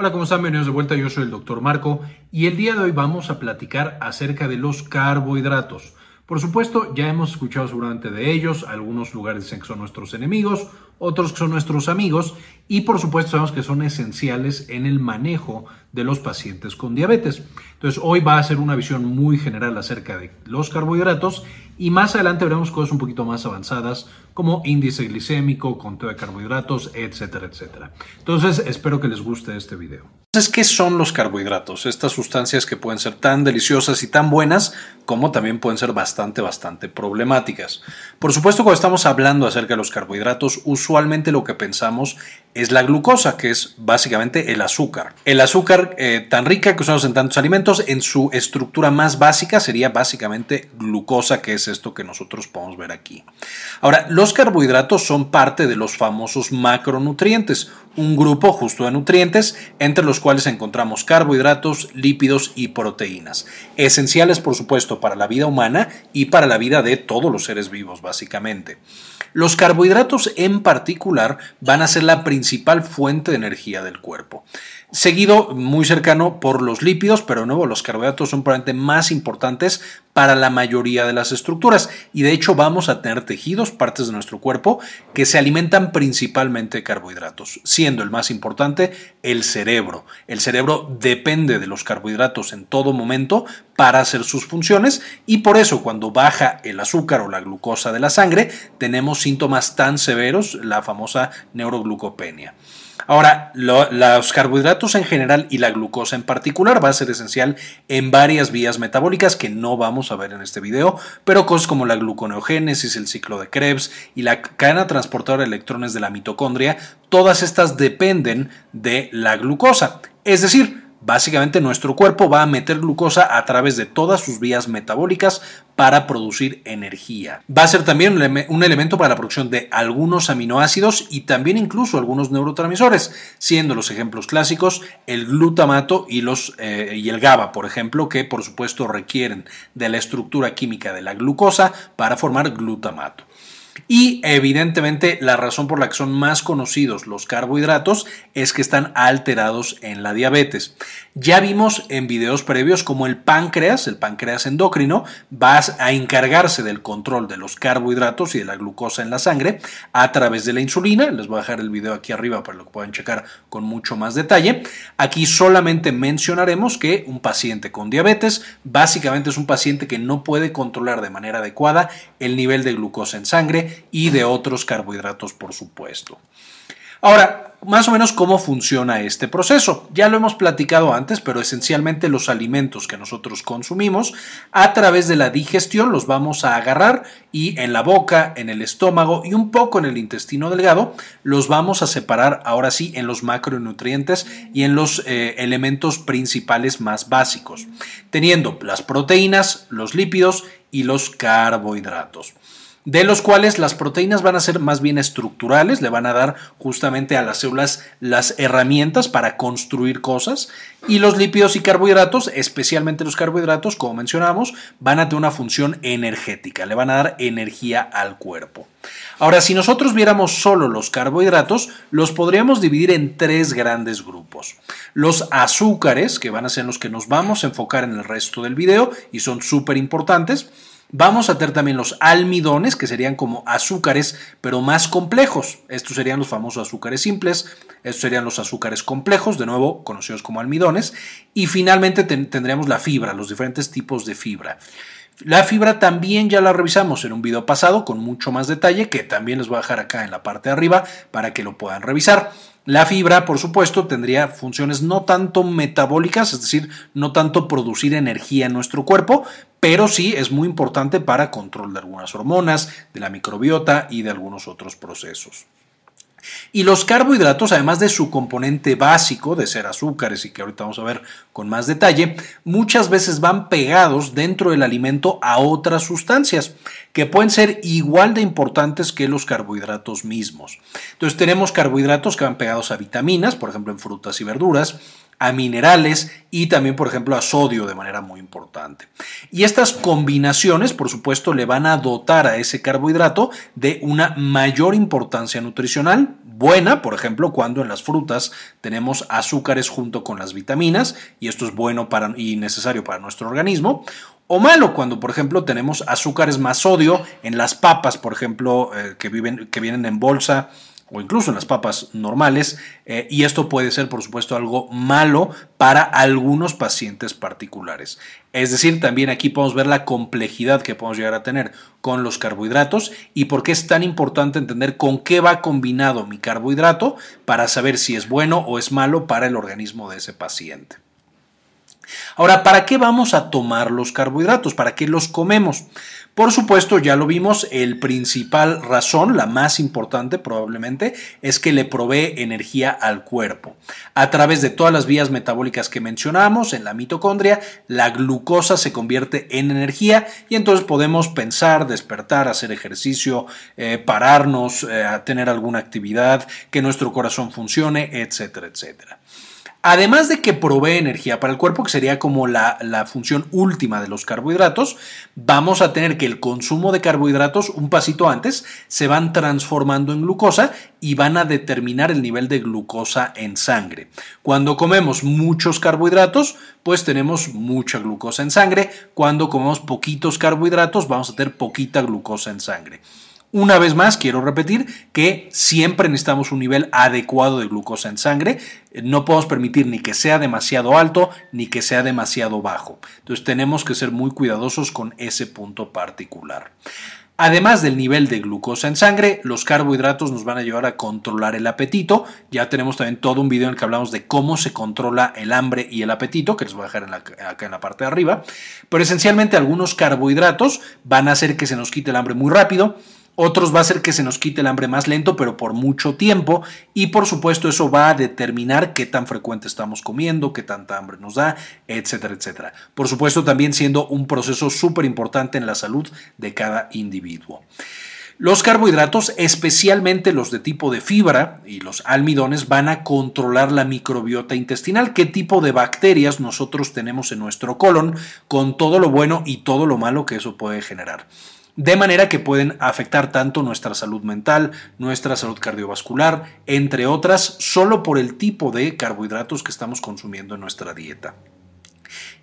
Hola, ¿cómo están? Bienvenidos de vuelta. Yo soy el doctor Marco y el día de hoy vamos a platicar acerca de los carbohidratos. Por supuesto, ya hemos escuchado seguramente de ellos. Algunos lugares dicen que son nuestros enemigos, otros que son nuestros amigos y por supuesto sabemos que son esenciales en el manejo de los pacientes con diabetes. Entonces, hoy va a ser una visión muy general acerca de los carbohidratos y más adelante veremos cosas un poquito más avanzadas como índice glicémico, conteo de carbohidratos, etcétera, etcétera. Entonces, espero que les guste este video. Entonces, ¿qué son los carbohidratos? Estas sustancias que pueden ser tan deliciosas y tan buenas como también pueden ser bastante, bastante problemáticas. Por supuesto, cuando estamos hablando acerca de los carbohidratos, usualmente lo que pensamos es la glucosa, que es básicamente el azúcar. El azúcar eh, tan rica que usamos en tantos alimentos, en su estructura más básica sería básicamente glucosa, que es esto que nosotros podemos ver aquí. Ahora, los carbohidratos son parte de los famosos macronutrientes, un grupo justo de nutrientes entre los cuales encontramos carbohidratos, lípidos y proteínas, esenciales por supuesto para la vida humana y para la vida de todos los seres vivos básicamente. Los carbohidratos en particular van a ser la principal fuente de energía del cuerpo seguido muy cercano por los lípidos, pero de nuevo los carbohidratos son probablemente más importantes para la mayoría de las estructuras y de hecho vamos a tener tejidos, partes de nuestro cuerpo que se alimentan principalmente de carbohidratos, siendo el más importante el cerebro. El cerebro depende de los carbohidratos en todo momento para hacer sus funciones y por eso cuando baja el azúcar o la glucosa de la sangre tenemos síntomas tan severos, la famosa neuroglucopenia. Ahora, los carbohidratos en general y la glucosa en particular va a ser esencial en varias vías metabólicas que no vamos a ver en este video, pero cosas como la gluconeogénesis, el ciclo de Krebs y la cadena transportadora de electrones de la mitocondria, todas estas dependen de la glucosa. Es decir, Básicamente nuestro cuerpo va a meter glucosa a través de todas sus vías metabólicas para producir energía. Va a ser también un elemento para la producción de algunos aminoácidos y también incluso algunos neurotransmisores, siendo los ejemplos clásicos el glutamato y, eh, el GABA, por ejemplo, que por supuesto requieren de la estructura química de la glucosa para formar glutamato. Y evidentemente la razón por la que son más conocidos los carbohidratos es que están alterados en la diabetes. Ya vimos en videos previos como el páncreas, el páncreas endocrino, va a encargarse del control de los carbohidratos y de la glucosa en la sangre a través de la insulina. Les voy a dejar el video aquí arriba para que lo puedan checar con mucho más detalle. Aquí solamente mencionaremos que un paciente con diabetes básicamente es un paciente que no puede controlar de manera adecuada el nivel de glucosa en sangre y de otros carbohidratos, por supuesto. Ahora, más o menos cómo funciona este proceso. Ya lo hemos platicado antes, pero esencialmente los alimentos que nosotros consumimos a través de la digestión los vamos a agarrar y en la boca, en el estómago y un poco en el intestino delgado los vamos a separar ahora sí en los macronutrientes y en los eh, elementos principales más básicos, teniendo las proteínas, los lípidos y los carbohidratos de los cuales las proteínas van a ser más bien estructurales, le van a dar justamente a las células las herramientas para construir cosas, y los lípidos y carbohidratos, especialmente los carbohidratos, como mencionamos, van a tener una función energética, le van a dar energía al cuerpo. Ahora, si nosotros viéramos solo los carbohidratos, los podríamos dividir en tres grandes grupos. Los azúcares, que van a ser los que nos vamos a enfocar en el resto del video y son súper importantes, Vamos a tener también los almidones, que serían como azúcares, pero más complejos. Estos serían los famosos azúcares simples, estos serían los azúcares complejos, de nuevo conocidos como almidones. Y finalmente tendríamos la fibra, los diferentes tipos de fibra. La fibra también ya la revisamos en un video pasado con mucho más detalle, que también les voy a dejar acá en la parte de arriba para que lo puedan revisar. La fibra, por supuesto, tendría funciones no tanto metabólicas, es decir, no tanto producir energía en nuestro cuerpo, pero sí es muy importante para control de algunas hormonas, de la microbiota y de algunos otros procesos. Y los carbohidratos, además de su componente básico de ser azúcares y que ahorita vamos a ver con más detalle, muchas veces van pegados dentro del alimento a otras sustancias que pueden ser igual de importantes que los carbohidratos mismos. Entonces tenemos carbohidratos que van pegados a vitaminas, por ejemplo en frutas y verduras, a minerales y también, por ejemplo, a sodio de manera muy importante. Y estas combinaciones, por supuesto, le van a dotar a ese carbohidrato de una mayor importancia nutricional, buena, por ejemplo, cuando en las frutas tenemos azúcares junto con las vitaminas, y esto es bueno para, y necesario para nuestro organismo, o malo cuando, por ejemplo, tenemos azúcares más sodio en las papas, por ejemplo, eh, que, que vienen en bolsa o incluso en las papas normales, eh, y esto puede ser, por supuesto, algo malo para algunos pacientes particulares. Es decir, también aquí podemos ver la complejidad que podemos llegar a tener con los carbohidratos y por qué es tan importante entender con qué va combinado mi carbohidrato para saber si es bueno o es malo para el organismo de ese paciente. Ahora, ¿para qué vamos a tomar los carbohidratos? ¿Para qué los comemos? Por supuesto, ya lo vimos, el principal razón, la más importante probablemente, es que le provee energía al cuerpo. A través de todas las vías metabólicas que mencionamos en la mitocondria, la glucosa se convierte en energía y entonces podemos pensar, despertar, hacer ejercicio, eh, pararnos, eh, tener alguna actividad, que nuestro corazón funcione, etcétera, etcétera. Además de que provee energía para el cuerpo, que sería como la, función última de los carbohidratos, vamos a tener que el consumo de carbohidratos un pasito antes se van transformando en glucosa y van a determinar el nivel de glucosa en sangre. Cuando comemos muchos carbohidratos, pues tenemos mucha glucosa en sangre. Cuando comemos poquitos carbohidratos, vamos a tener poquita glucosa en sangre. Una vez más, quiero repetir que siempre necesitamos un nivel adecuado de glucosa en sangre. No podemos permitir ni que sea demasiado alto ni que sea demasiado bajo. Entonces tenemos que ser muy cuidadosos con ese punto particular. Además del nivel de glucosa en sangre, los carbohidratos nos van a ayudar a controlar el apetito. Ya tenemos también todo un video en el que hablamos de cómo se controla el hambre y el apetito, que les voy a dejar acá en la parte de arriba. Pero esencialmente algunos carbohidratos van a hacer que se nos quite el hambre muy rápido otros va a hacer que se nos quite el hambre más lento, pero por mucho tiempo. Y por supuesto eso va a determinar qué tan frecuente estamos comiendo, qué tanta hambre nos da, etcétera, etcétera. Por supuesto también siendo un proceso súper importante en la salud de cada individuo. Los carbohidratos, especialmente los de tipo de fibra y los almidones, van a controlar la microbiota intestinal, qué tipo de bacterias nosotros tenemos en nuestro colon, con todo lo bueno y todo lo malo que eso puede generar de manera que pueden afectar tanto nuestra salud mental, nuestra salud cardiovascular, entre otras, solo por el tipo de carbohidratos que estamos consumiendo en nuestra dieta.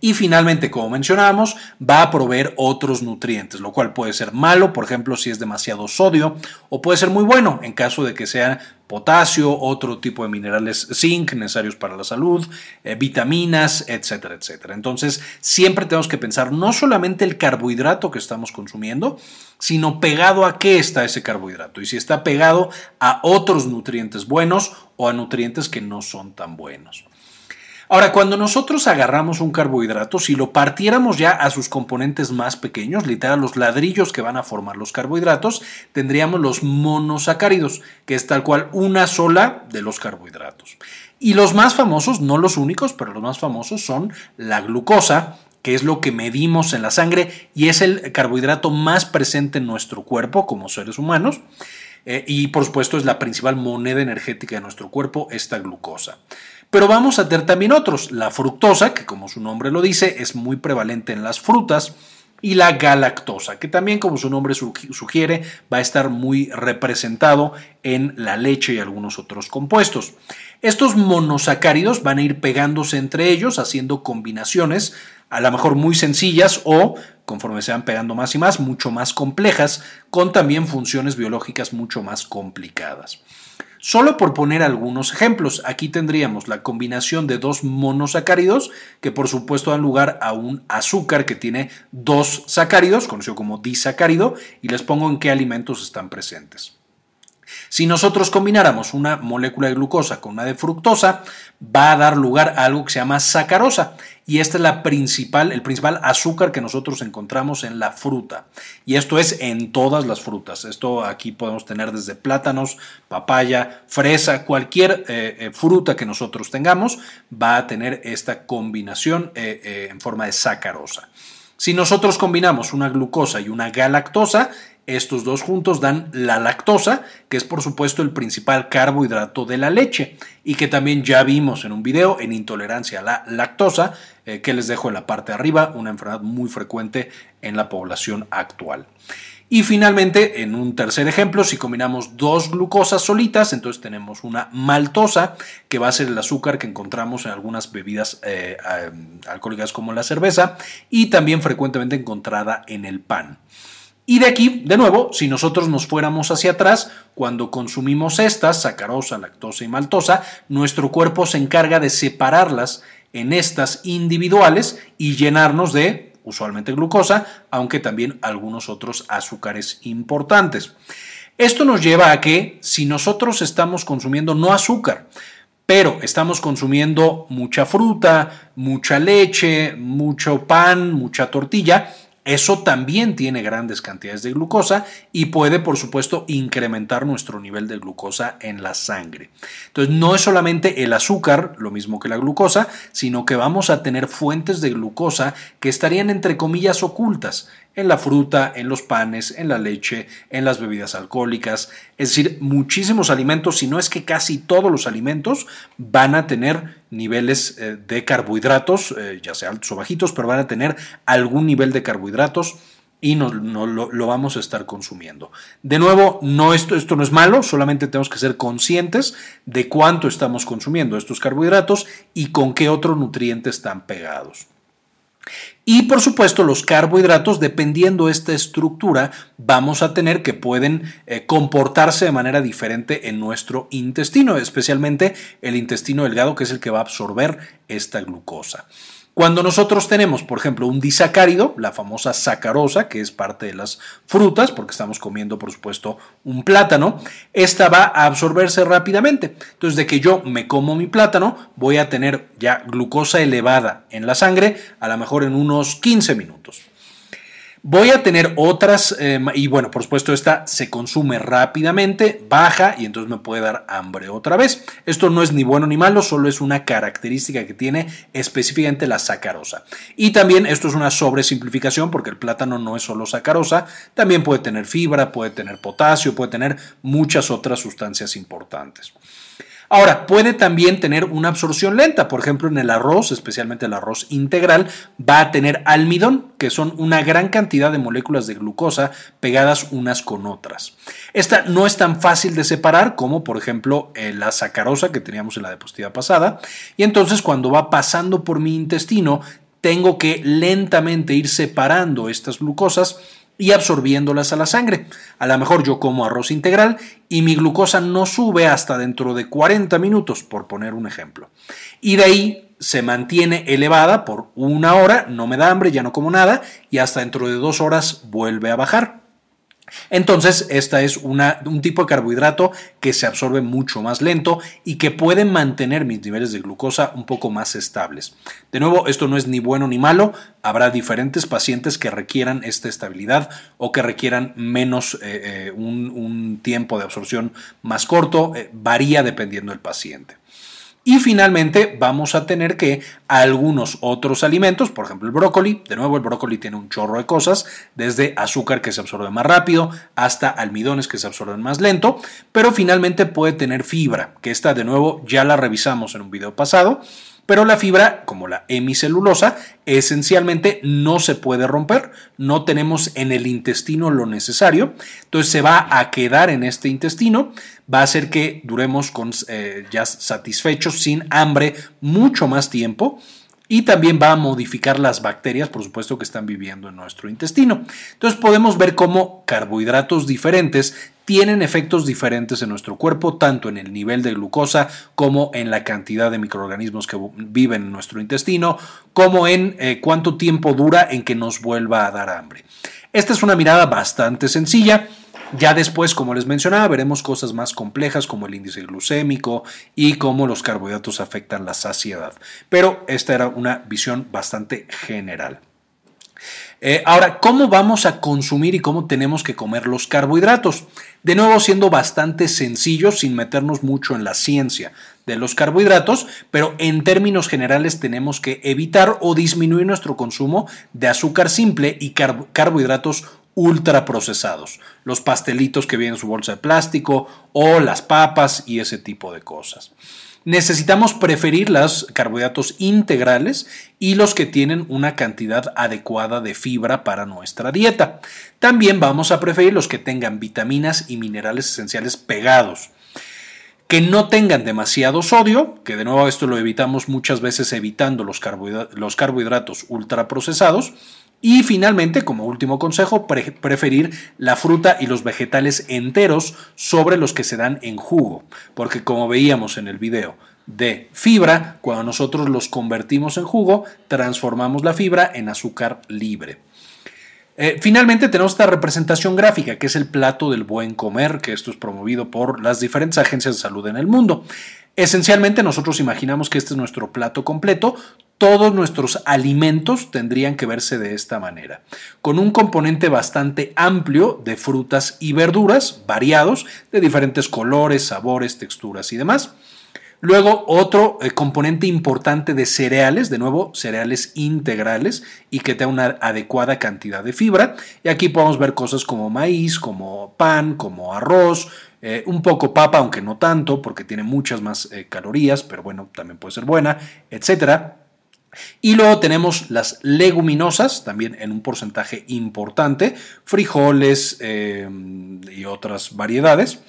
Y finalmente, como mencionábamos, va a proveer otros nutrientes, lo cual puede ser malo, por ejemplo, si es demasiado sodio, o puede ser muy bueno en caso de que sea potasio, otro tipo de minerales zinc necesarios para la salud, eh, vitaminas, etcétera, etcétera. Entonces, siempre tenemos que pensar no solamente el carbohidrato que estamos consumiendo, sino pegado a qué está ese carbohidrato y si está pegado a otros nutrientes buenos o a nutrientes que no son tan buenos. Ahora, cuando nosotros agarramos un carbohidrato, si lo partiéramos ya a sus componentes más pequeños, literal los ladrillos que van a formar los carbohidratos, tendríamos los monosacáridos, que es tal cual una sola de los carbohidratos. Y los más famosos, no los únicos, pero los más famosos son la glucosa, que es lo que medimos en la sangre y es el carbohidrato más presente en nuestro cuerpo como seres humanos. Eh, y por supuesto es la principal moneda energética de nuestro cuerpo, esta glucosa. Pero vamos a tener también otros, la fructosa, que como su nombre lo dice, es muy prevalente en las frutas, y la galactosa, que también como su nombre sugiere, va a estar muy representado en la leche y algunos otros compuestos. Estos monosacáridos van a ir pegándose entre ellos, haciendo combinaciones, a lo mejor muy sencillas o, conforme se van pegando más y más, mucho más complejas, con también funciones biológicas mucho más complicadas. Solo por poner algunos ejemplos, aquí tendríamos la combinación de dos monosacáridos que por supuesto dan lugar a un azúcar que tiene dos sacáridos, conocido como disacárido, y les pongo en qué alimentos están presentes. Si nosotros combináramos una molécula de glucosa con una de fructosa, va a dar lugar a algo que se llama sacarosa. Y este es la principal, el principal azúcar que nosotros encontramos en la fruta. Y esto es en todas las frutas. Esto aquí podemos tener desde plátanos, papaya, fresa, cualquier eh, eh, fruta que nosotros tengamos va a tener esta combinación eh, en forma de sacarosa. Si nosotros combinamos una glucosa y una galactosa, estos dos juntos dan la lactosa, que es por supuesto el principal carbohidrato de la leche y que también ya vimos en un video en intolerancia a la lactosa, eh, que les dejo en la parte de arriba, una enfermedad muy frecuente en la población actual. Y finalmente, en un tercer ejemplo, si combinamos dos glucosas solitas, entonces tenemos una maltosa, que va a ser el azúcar que encontramos en algunas bebidas eh, alcohólicas como la cerveza y también frecuentemente encontrada en el pan. Y de aquí, de nuevo, si nosotros nos fuéramos hacia atrás, cuando consumimos estas, sacarosa, lactosa y maltosa, nuestro cuerpo se encarga de separarlas en estas individuales y llenarnos de usualmente glucosa, aunque también algunos otros azúcares importantes. Esto nos lleva a que si nosotros estamos consumiendo no azúcar, pero estamos consumiendo mucha fruta, mucha leche, mucho pan, mucha tortilla, eso también tiene grandes cantidades de glucosa y puede, por supuesto, incrementar nuestro nivel de glucosa en la sangre. Entonces, no es solamente el azúcar, lo mismo que la glucosa, sino que vamos a tener fuentes de glucosa que estarían, entre comillas, ocultas en la fruta, en los panes, en la leche, en las bebidas alcohólicas. Es decir, muchísimos alimentos, si no es que casi todos los alimentos, van a tener niveles eh, de carbohidratos, eh, ya sea altos o bajitos, pero van a tener algún nivel de carbohidratos y no, lo, vamos a estar consumiendo. De nuevo, no esto, esto no es malo, solamente tenemos que ser conscientes de cuánto estamos consumiendo estos carbohidratos y con qué otro nutriente están pegados. Y por supuesto los carbohidratos, dependiendo de esta estructura, vamos a tener que pueden eh, comportarse de manera diferente en nuestro intestino, especialmente el intestino delgado que es el que va a absorber esta glucosa. Cuando nosotros tenemos, por ejemplo, un disacárido, la famosa sacarosa, que es parte de las frutas, porque estamos comiendo, por supuesto, un plátano, esta va a absorberse rápidamente. Entonces, de que yo me como mi plátano, voy a tener ya glucosa elevada en la sangre, a lo mejor en unos 15 minutos. Voy a tener otras, eh, y bueno, por supuesto, esta se consume rápidamente, baja y entonces me puede dar hambre otra vez. Esto no es ni bueno ni malo, solo es una característica que tiene específicamente la sacarosa. Y también esto es una sobresimplificación porque el plátano no es solo sacarosa, también puede tener fibra, puede tener potasio, puede tener muchas otras sustancias importantes. Ahora, puede también tener una absorción lenta, por ejemplo, en el arroz, especialmente el arroz integral, va a tener almidón, que son una gran cantidad de moléculas de glucosa pegadas unas con otras. Esta no es tan fácil de separar como, por ejemplo, eh, la sacarosa que teníamos en la diapositiva pasada, y entonces cuando va pasando por mi intestino, tengo que lentamente ir separando estas glucosas y absorbiéndolas a la sangre. A lo mejor yo como arroz integral y mi glucosa no sube hasta dentro de 40 minutos, por poner un ejemplo. Y de ahí se mantiene elevada por una hora, no me da hambre, ya no como nada, y hasta dentro de dos horas vuelve a bajar. Entonces, esta es un tipo de carbohidrato que se absorbe mucho más lento y que puede mantener mis niveles de glucosa un poco más estables. De nuevo, esto no es ni bueno ni malo. Habrá diferentes pacientes que requieran esta estabilidad o que requieran menos eh, eh, un, tiempo de absorción más corto. Eh, varía dependiendo del paciente. Y finalmente vamos a tener que algunos otros alimentos, por ejemplo el brócoli, de nuevo el brócoli tiene un chorro de cosas, desde azúcar que se absorbe más rápido hasta almidones que se absorben más lento, pero finalmente puede tener fibra, que esta de nuevo ya la revisamos en un video pasado pero la fibra, como la hemicelulosa, esencialmente no se puede romper, no tenemos en el intestino lo necesario, entonces se va a quedar en este intestino, va a hacer que duremos eh, ya satisfechos, sin hambre, mucho más tiempo y también va a modificar las bacterias, por supuesto, que están viviendo en nuestro intestino. Entonces podemos ver cómo carbohidratos diferentes tienen efectos diferentes en nuestro cuerpo, tanto en el nivel de glucosa como en la cantidad de microorganismos que viven en nuestro intestino, como en eh, cuánto tiempo dura en que nos vuelva a dar hambre. Esta es una mirada bastante sencilla ya después, como les mencionaba, veremos cosas más complejas como el índice glucémico y cómo los carbohidratos afectan la saciedad. Pero esta era una visión bastante general. Eh, ahora, ¿cómo vamos a consumir y cómo tenemos que comer los carbohidratos? De nuevo, siendo bastante sencillo, sin meternos mucho en la ciencia de los carbohidratos, pero en términos generales tenemos que evitar o disminuir nuestro consumo de azúcar simple y carbohidratos ultraprocesados, los pastelitos que vienen en su bolsa de plástico o las papas y ese tipo de cosas. Necesitamos preferir los carbohidratos integrales y los que tienen una cantidad adecuada de fibra para nuestra dieta. También vamos a preferir los que tengan vitaminas y minerales esenciales pegados que no tengan demasiado sodio, que de nuevo esto lo evitamos muchas veces evitando los, carbohidratos, ultraprocesados, y finalmente, como último consejo, preferir la fruta y los vegetales enteros sobre los que se dan en jugo, porque como veíamos en el video de fibra, cuando nosotros los convertimos en jugo, transformamos la fibra en azúcar libre. Eh, finalmente tenemos esta representación gráfica, que es el plato del buen comer, que esto es promovido por las diferentes agencias de salud en el mundo. Esencialmente nosotros imaginamos que este es nuestro plato completo, todos nuestros alimentos tendrían que verse de esta manera, con un componente bastante amplio de frutas y verduras variados, de diferentes colores, sabores, texturas y demás. Luego otro eh, componente importante de cereales, de nuevo cereales integrales y que tenga una adecuada cantidad de fibra. Y aquí podemos ver cosas como maíz, como pan, como arroz, eh, un poco papa, aunque no tanto, porque tiene muchas más eh, calorías, pero bueno, también puede ser buena, etcétera. Y luego tenemos las leguminosas, también en un porcentaje importante, frijoles y otras variedades.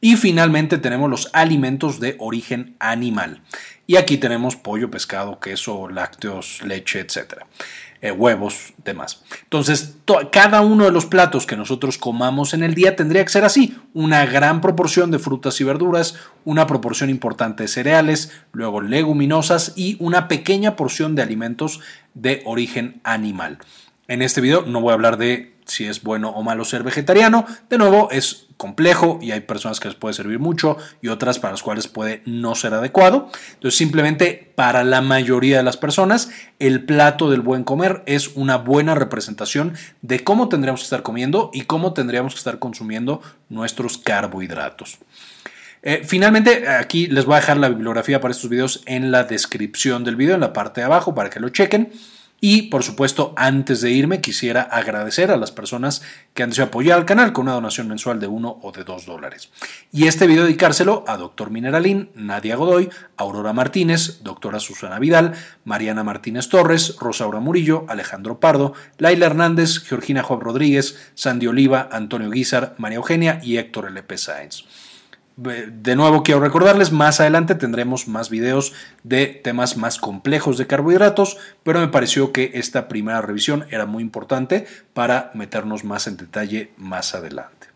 Y finalmente tenemos los alimentos de origen animal. Y aquí tenemos pollo, pescado, queso, lácteos, leche, etcétera. Eh, huevos, demás. Entonces, cada uno de los platos que nosotros comamos en el día tendría que ser así: una gran proporción de frutas y verduras, una proporción importante de cereales, luego leguminosas y una pequeña porción de alimentos de origen animal. En este video no voy a hablar de si es bueno o malo ser vegetariano. De nuevo, es complejo y hay personas que les puede servir mucho y otras para las cuales puede no ser adecuado. Entonces, simplemente para la mayoría de las personas, el plato del buen comer es una buena representación de cómo tendríamos que estar comiendo y cómo tendríamos que estar consumiendo nuestros carbohidratos. Eh, finalmente, aquí les voy a dejar la bibliografía para estos videos en la descripción del video, en la parte de abajo, para que lo chequen. Y por supuesto, antes de irme, quisiera agradecer a las personas que han deseado apoyar al canal con una donación mensual de 1 o de 2 dólares. Y este video dedicárselo a Dr. Mineralín, Nadia Godoy, Aurora Martínez, Doctora Susana Vidal, Mariana Martínez Torres, Rosaura Murillo, Alejandro Pardo, Laila Hernández, Georgina Juan Rodríguez, Sandy Oliva, Antonio Guizar, María Eugenia y Héctor L.P. Sáenz. De nuevo quiero recordarles, más adelante tendremos más videos de temas más complejos de carbohidratos, pero me pareció que esta primera revisión era muy importante para meternos más en detalle más adelante.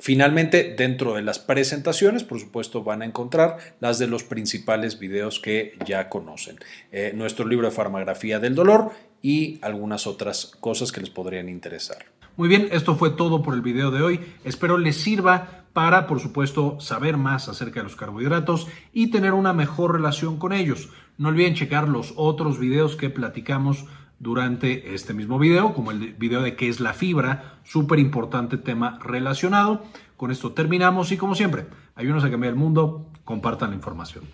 Finalmente, dentro de las presentaciones, por supuesto, van a encontrar las de los principales videos que ya conocen. Eh, nuestro libro de Farmagrafía del Dolor y algunas otras cosas que les podrían interesar. Muy bien, esto fue todo por el video de hoy. Espero les sirva para, por supuesto, saber más acerca de los carbohidratos y tener una mejor relación con ellos. No olviden checar los otros videos que platicamos durante este mismo video, como el video de qué es la fibra, súper importante tema relacionado. Con esto terminamos y como siempre, ayúdenos a cambiar el mundo, compartan la información.